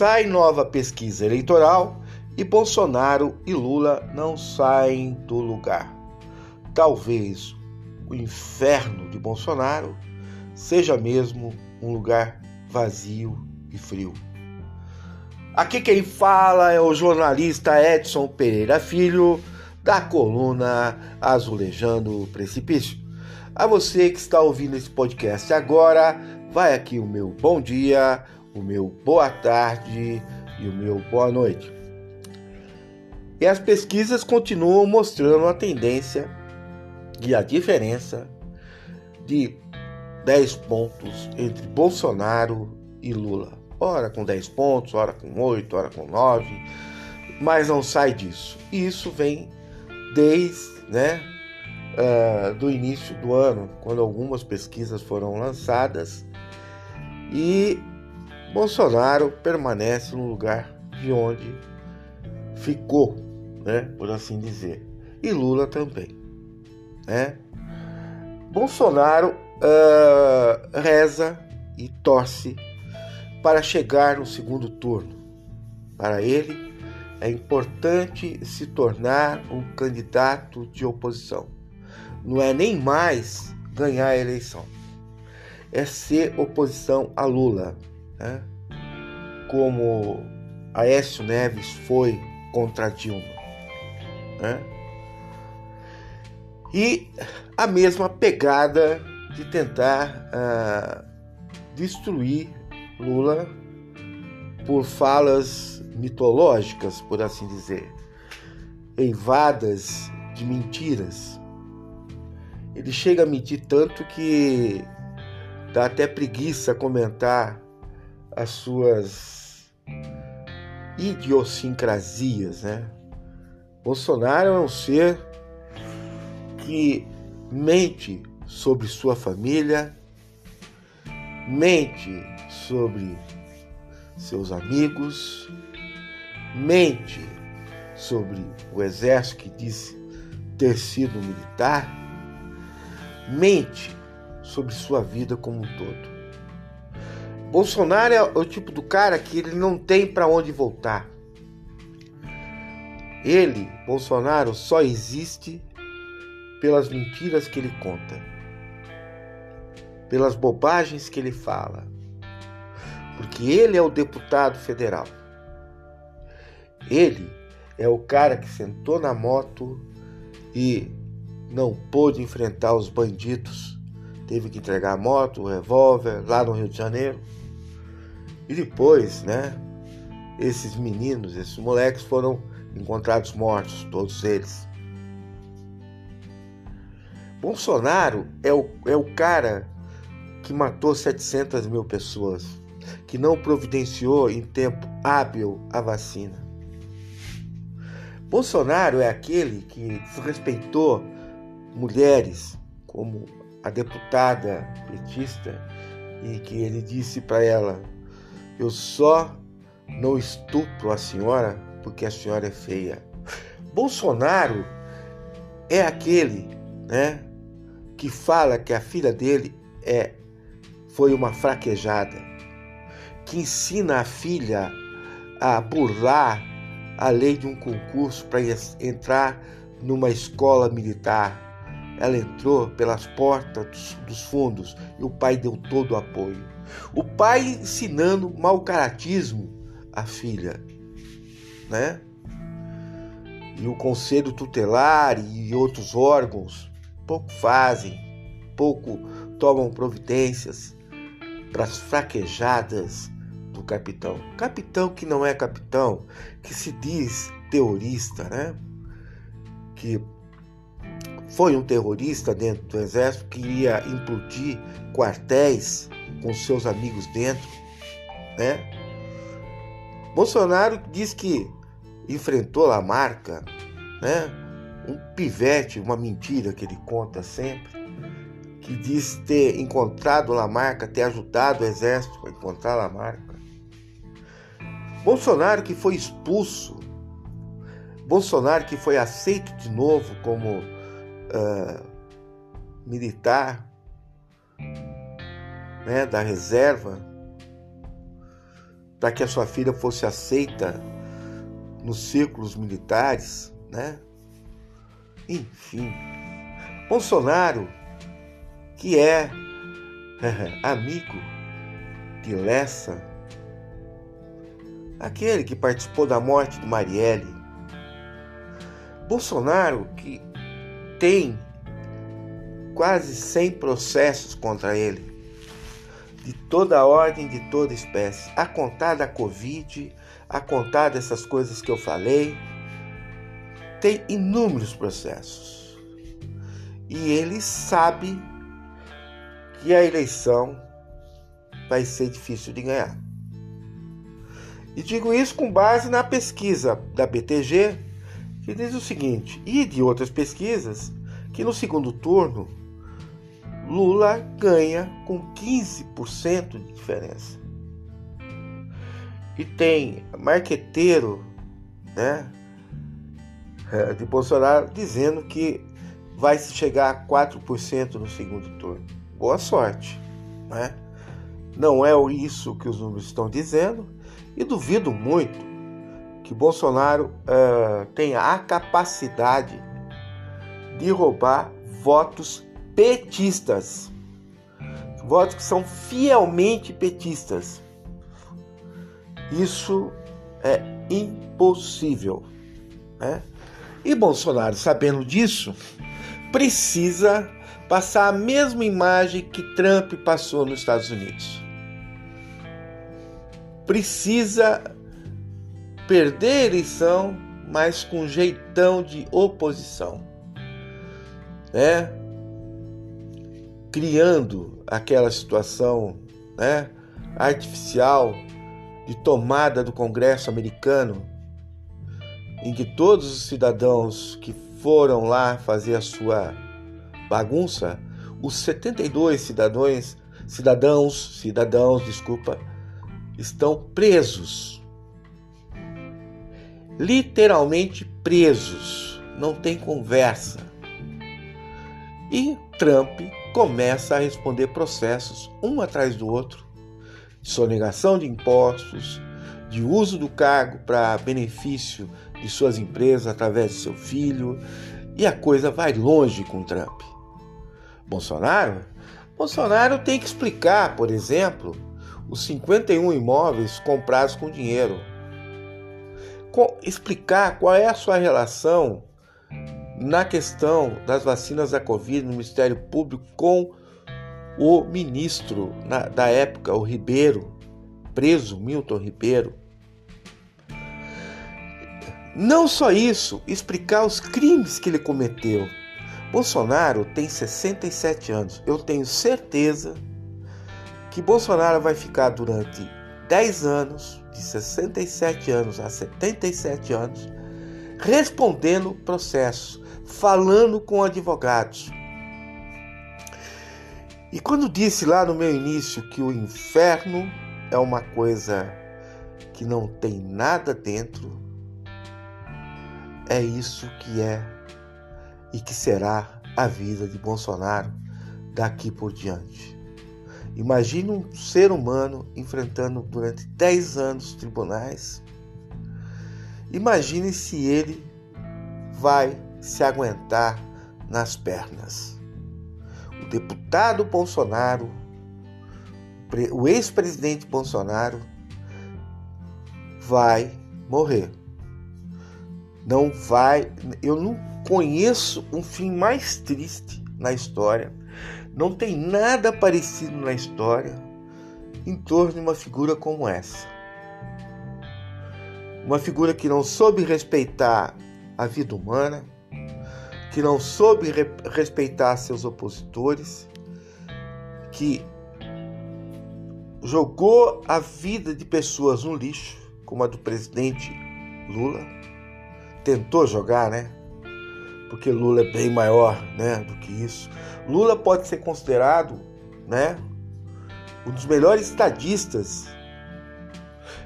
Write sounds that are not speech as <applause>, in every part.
Sai nova pesquisa eleitoral e Bolsonaro e Lula não saem do lugar. Talvez o inferno de Bolsonaro seja mesmo um lugar vazio e frio. Aqui quem fala é o jornalista Edson Pereira Filho, da coluna Azulejando o Precipício. A você que está ouvindo esse podcast agora, vai aqui o meu bom dia, o meu boa tarde e o meu boa noite. E as pesquisas continuam mostrando a tendência e a diferença de 10 pontos entre Bolsonaro e Lula. Ora com 10 pontos, ora com 8, ora com 9, mas não sai disso. E isso vem desde né, uh, do início do ano, quando algumas pesquisas foram lançadas e Bolsonaro permanece no lugar de onde ficou, né, por assim dizer, e Lula também, né? Bolsonaro uh, reza e torce para chegar no segundo turno. Para ele, é importante se tornar um candidato de oposição. Não é nem mais ganhar a eleição, é ser oposição a Lula, né? como Aécio Neves foi contra Dilma. Né? E a mesma pegada de tentar uh, destruir Lula por falas mitológicas, por assim dizer, eivadas de mentiras. Ele chega a mentir tanto que dá até preguiça comentar as suas idiosincrasias, né? Bolsonaro é um ser que mente sobre sua família, mente sobre seus amigos, mente sobre o exército que diz ter sido militar, mente sobre sua vida como um todo. Bolsonaro é o tipo do cara que ele não tem para onde voltar. Ele, Bolsonaro, só existe pelas mentiras que ele conta, pelas bobagens que ele fala, porque ele é o deputado federal. Ele é o cara que sentou na moto e não pôde enfrentar os bandidos. Teve que entregar a moto, o revólver lá no Rio de Janeiro. E depois, né, esses meninos, esses moleques foram encontrados mortos, todos eles. Bolsonaro é o, é o cara que matou 700 mil pessoas que não providenciou em tempo hábil a vacina. Bolsonaro é aquele que desrespeitou mulheres, como a deputada petista, e que ele disse para ela: Eu só não estupro a senhora porque a senhora é feia. Bolsonaro é aquele, né, que fala que a filha dele é foi uma fraquejada que ensina a filha a burlar a lei de um concurso para entrar numa escola militar. Ela entrou pelas portas dos fundos e o pai deu todo o apoio. O pai ensinando mau caratismo à filha, né? E o conselho tutelar e outros órgãos pouco fazem, pouco tomam providências para as fraquejadas do capitão. Capitão que não é capitão, que se diz terrorista, né? Que foi um terrorista dentro do exército que ia implodir quartéis com seus amigos dentro, né? Bolsonaro diz que enfrentou Lamarca, né? Um pivete, uma mentira que ele conta sempre, que diz ter encontrado Lamarca, ter ajudado o exército a encontrar Lamarca. Bolsonaro que foi expulso, Bolsonaro que foi aceito de novo como uh, militar né, da reserva, para que a sua filha fosse aceita nos círculos militares, né? Enfim, Bolsonaro, que é <laughs> amigo de Lessa, aquele que participou da morte de Marielle, Bolsonaro, que tem quase 100 processos contra ele, de toda ordem, de toda espécie, a contar da Covid, a contar dessas coisas que eu falei, tem inúmeros processos. E ele sabe que a eleição vai ser difícil de ganhar. E digo isso com base na pesquisa da BTG, que diz o seguinte, e de outras pesquisas, que no segundo turno Lula ganha com 15% de diferença. E tem marqueteiro né, é, de Bolsonaro dizendo que vai chegar a 4% no segundo turno. Boa sorte. Né? Não é isso que os números estão dizendo, e duvido muito que Bolsonaro uh, tenha a capacidade de roubar votos petistas. Votos que são fielmente petistas. Isso é impossível. Né? E Bolsonaro, sabendo disso, precisa passar a mesma imagem que Trump passou nos Estados Unidos. Precisa perder a eleição, mas com jeitão de oposição. Né? criando aquela situação né, artificial de tomada do Congresso americano, em que todos os cidadãos que foram lá fazer a sua bagunça, os 72 cidadãos, cidadãos, cidadãos, desculpa, estão presos. Literalmente presos, não tem conversa. E Trump começa a responder processos um atrás do outro, de sonegação de impostos, de uso do cargo para benefício de suas empresas através de seu filho, e a coisa vai longe com Trump. Bolsonaro? Bolsonaro tem que explicar, por exemplo, os 51 imóveis comprados com dinheiro. Explicar qual é a sua relação na questão das vacinas da Covid no Ministério Público com o ministro na, da época, o Ribeiro, preso, Milton Ribeiro. Não só isso, explicar os crimes que ele cometeu. Bolsonaro tem 67 anos. Eu tenho certeza que Bolsonaro vai ficar durante 10 anos, de 67 anos a 77 anos, respondendo processos falando com advogados. E quando disse lá no meu início que o inferno é uma coisa que não tem nada dentro, é isso que é e que será a vida de Bolsonaro daqui por diante. Imagine um ser humano enfrentando durante 10 anos tribunais. Imagine se ele vai se aguentar nas pernas. O deputado Bolsonaro, o ex-presidente Bolsonaro, vai morrer. Não vai. Eu não conheço um fim mais triste na história. Não tem nada parecido na história em torno de uma figura como essa. Uma figura que não soube respeitar a vida humana, que não soube re respeitar seus opositores, que jogou a vida de pessoas no lixo, como a do presidente Lula. Tentou jogar, né? Porque Lula é bem maior, né, do que isso. Lula pode ser considerado, né, um dos melhores estadistas.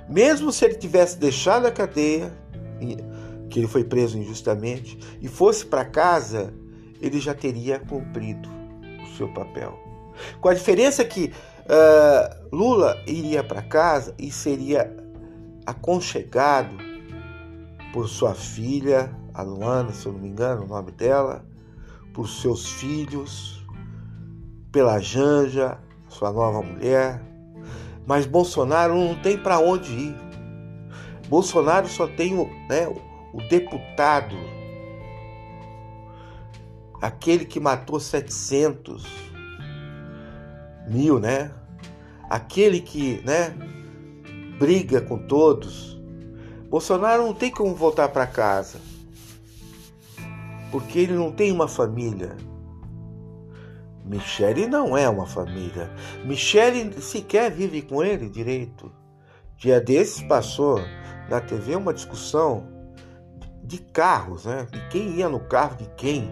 Mesmo se ele tivesse deixado a cadeia, que ele foi preso injustamente, e fosse para casa, ele já teria cumprido o seu papel. Com a diferença que uh, Lula iria para casa e seria aconchegado por sua filha, a Luana, se eu não me engano, o nome dela, por seus filhos, pela Janja, sua nova mulher. Mas Bolsonaro não tem para onde ir. Bolsonaro só tem o, né, o deputado, aquele que matou 700 mil, né? Aquele que, né, briga com todos. Bolsonaro não tem como voltar para casa. Porque ele não tem uma família. Michele não é uma família. Michele sequer vive com ele direito. Dia desses passou na TV uma discussão de carros, né? De quem ia no carro de quem,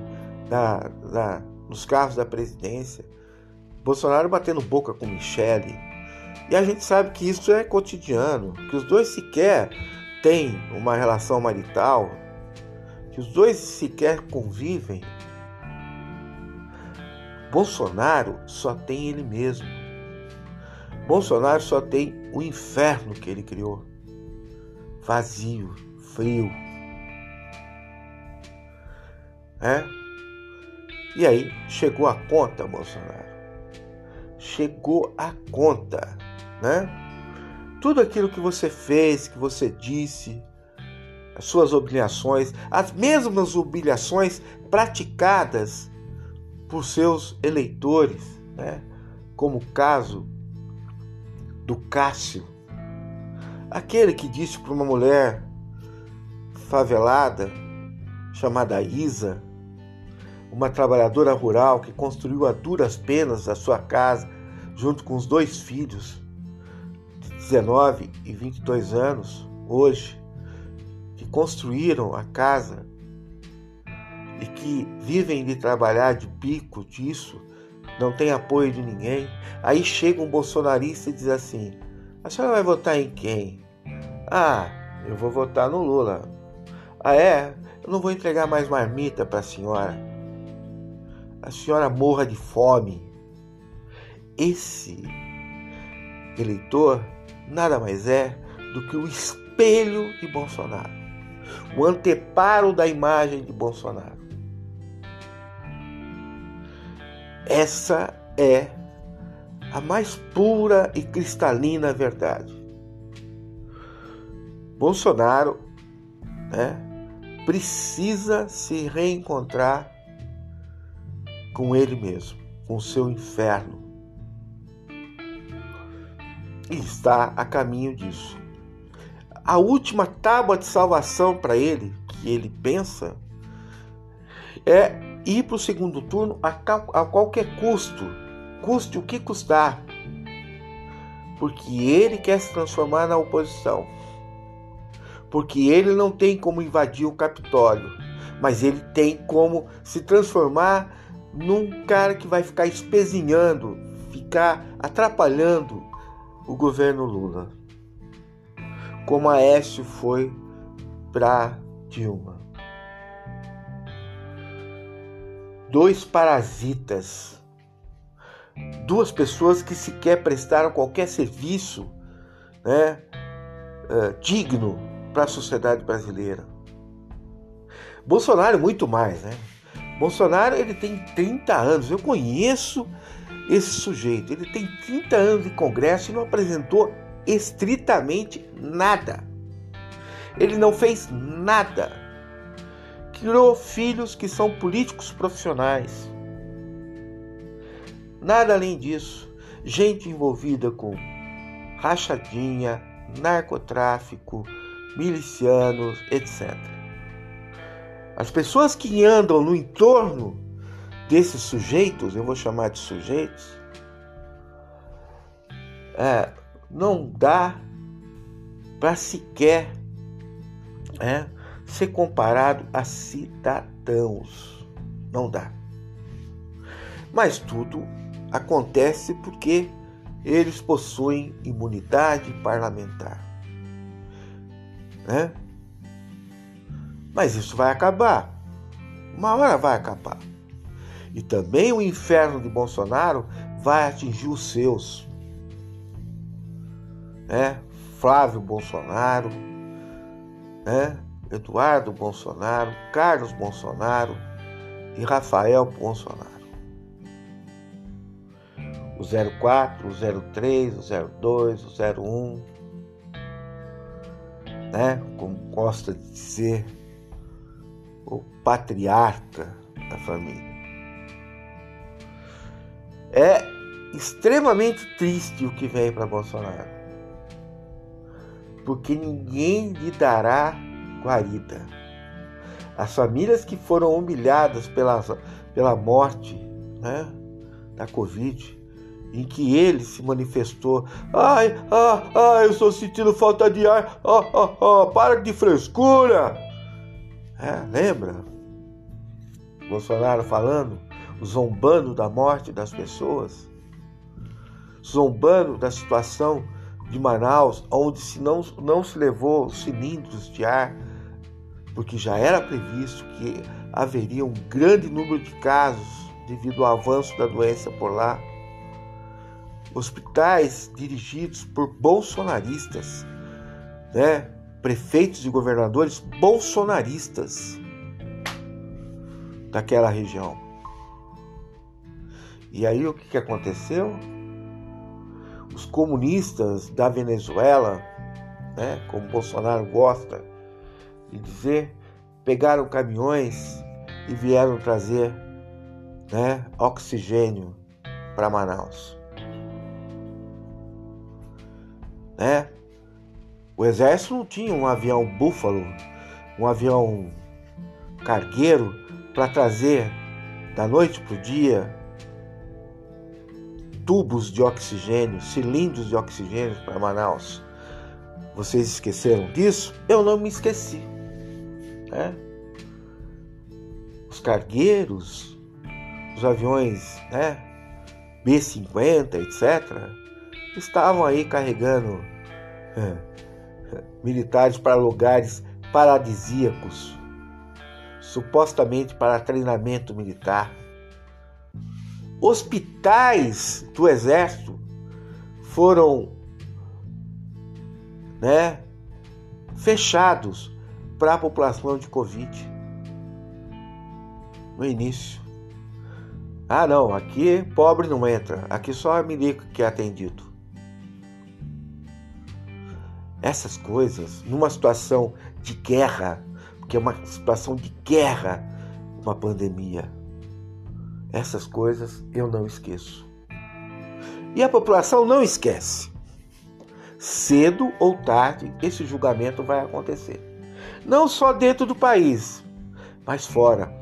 na, na, nos carros da presidência. Bolsonaro batendo boca com Michele. E a gente sabe que isso é cotidiano, que os dois sequer têm uma relação marital, que os dois sequer convivem. Bolsonaro só tem ele mesmo. Bolsonaro só tem o inferno que ele criou. Vazio, frio. É? E aí chegou a conta, Bolsonaro chegou a conta, né? Tudo aquilo que você fez, que você disse, suas obrigações, as mesmas obrigações praticadas por seus eleitores, né? Como o caso do Cássio, aquele que disse para uma mulher favelada chamada Isa, uma trabalhadora rural que construiu a duras penas a sua casa, junto com os dois filhos, de 19 e 22 anos, hoje, construíram a casa e que vivem de trabalhar de pico disso, não tem apoio de ninguém. Aí chega um bolsonarista e diz assim: A senhora vai votar em quem? Ah, eu vou votar no Lula. Ah, é? Eu não vou entregar mais marmita para a senhora a senhora morra de fome. Esse eleitor nada mais é do que o espelho de Bolsonaro, o anteparo da imagem de Bolsonaro. Essa é a mais pura e cristalina verdade. Bolsonaro né, precisa se reencontrar com ele mesmo, com o seu inferno. E está a caminho disso. A última tábua de salvação para ele, que ele pensa, é ir para o segundo turno a, a qualquer custo, custe o que custar, porque ele quer se transformar na oposição, porque ele não tem como invadir o Capitólio, mas ele tem como se transformar num cara que vai ficar espezinhando, ficar atrapalhando o governo Lula. Como Aécio foi para Dilma. Dois parasitas, duas pessoas que sequer prestaram qualquer serviço né, uh, digno para a sociedade brasileira. Bolsonaro muito mais, né? Bolsonaro ele tem 30 anos. Eu conheço esse sujeito. Ele tem 30 anos de Congresso e não apresentou estritamente nada. Ele não fez nada. Criou filhos que são políticos profissionais. Nada além disso. Gente envolvida com rachadinha, narcotráfico, milicianos, etc. As pessoas que andam no entorno desses sujeitos, eu vou chamar de sujeitos, é, não dá para sequer é, ser comparado a cidadãos. Não dá. Mas tudo acontece porque eles possuem imunidade parlamentar. Né? Mas isso vai acabar. Uma hora vai acabar. E também o inferno de Bolsonaro vai atingir os seus. É, Flávio Bolsonaro, né? Eduardo Bolsonaro, Carlos Bolsonaro e Rafael Bolsonaro. O 04, o 03, o 02, o 01, né? Como gosta de dizer o patriarca da família. É extremamente triste o que vem para Bolsonaro. Porque ninguém lhe dará guarida. As famílias que foram humilhadas pela, pela morte né, da Covid, em que ele se manifestou: ai, ah, ah, eu estou sentindo falta de ar, ah, ah, ah, para de frescura. É, lembra? Bolsonaro falando, zombando da morte das pessoas, zombando da situação de Manaus, onde se não, não se levou cilindros de ar porque já era previsto que haveria um grande número de casos devido ao avanço da doença por lá. Hospitais dirigidos por bolsonaristas, né? prefeitos e governadores bolsonaristas daquela região. E aí o que, aconteceu? Os comunistas da Venezuela, né, como Bolsonaro gosta, e dizer, pegaram caminhões e vieram trazer né, oxigênio para Manaus. Né? O exército não tinha um avião búfalo, um avião cargueiro para trazer da noite para o dia tubos de oxigênio, cilindros de oxigênio para Manaus. Vocês esqueceram disso? Eu não me esqueci. Né? Os cargueiros, os aviões né, B-50, etc., estavam aí carregando <laughs> militares para lugares paradisíacos, supostamente para treinamento militar. Hospitais do exército foram né, fechados para a população de Covid no início. Ah, não, aqui pobre não entra, aqui só é milico que é atendido. Essas coisas, numa situação de guerra, porque é uma situação de guerra, uma pandemia, essas coisas eu não esqueço. E a população não esquece. Cedo ou tarde, esse julgamento vai acontecer não só dentro do país, mas fora.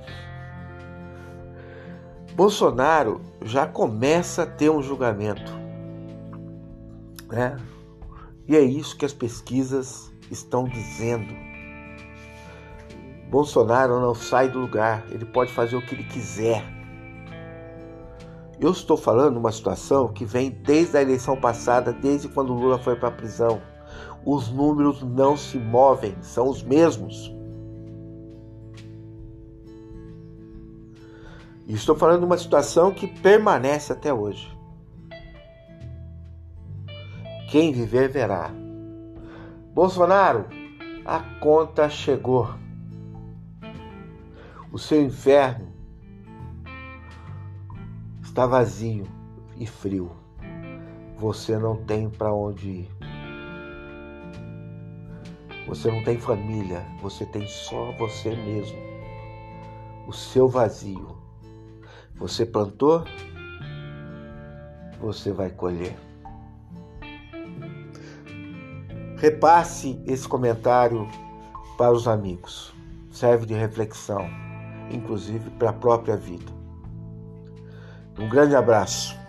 Bolsonaro já começa a ter um julgamento, né? E é isso que as pesquisas estão dizendo. Bolsonaro não sai do lugar, ele pode fazer o que ele quiser. Eu estou falando uma situação que vem desde a eleição passada, desde quando Lula foi para a prisão os números não se movem, são os mesmos. E estou falando de uma situação que permanece até hoje. Quem viver verá. Bolsonaro, a conta chegou. O seu inferno está vazio e frio. Você não tem para onde ir. Você não tem família, você tem só você mesmo. O seu vazio. Você plantou, você vai colher. Repasse esse comentário para os amigos. Serve de reflexão, inclusive para a própria vida. Um grande abraço.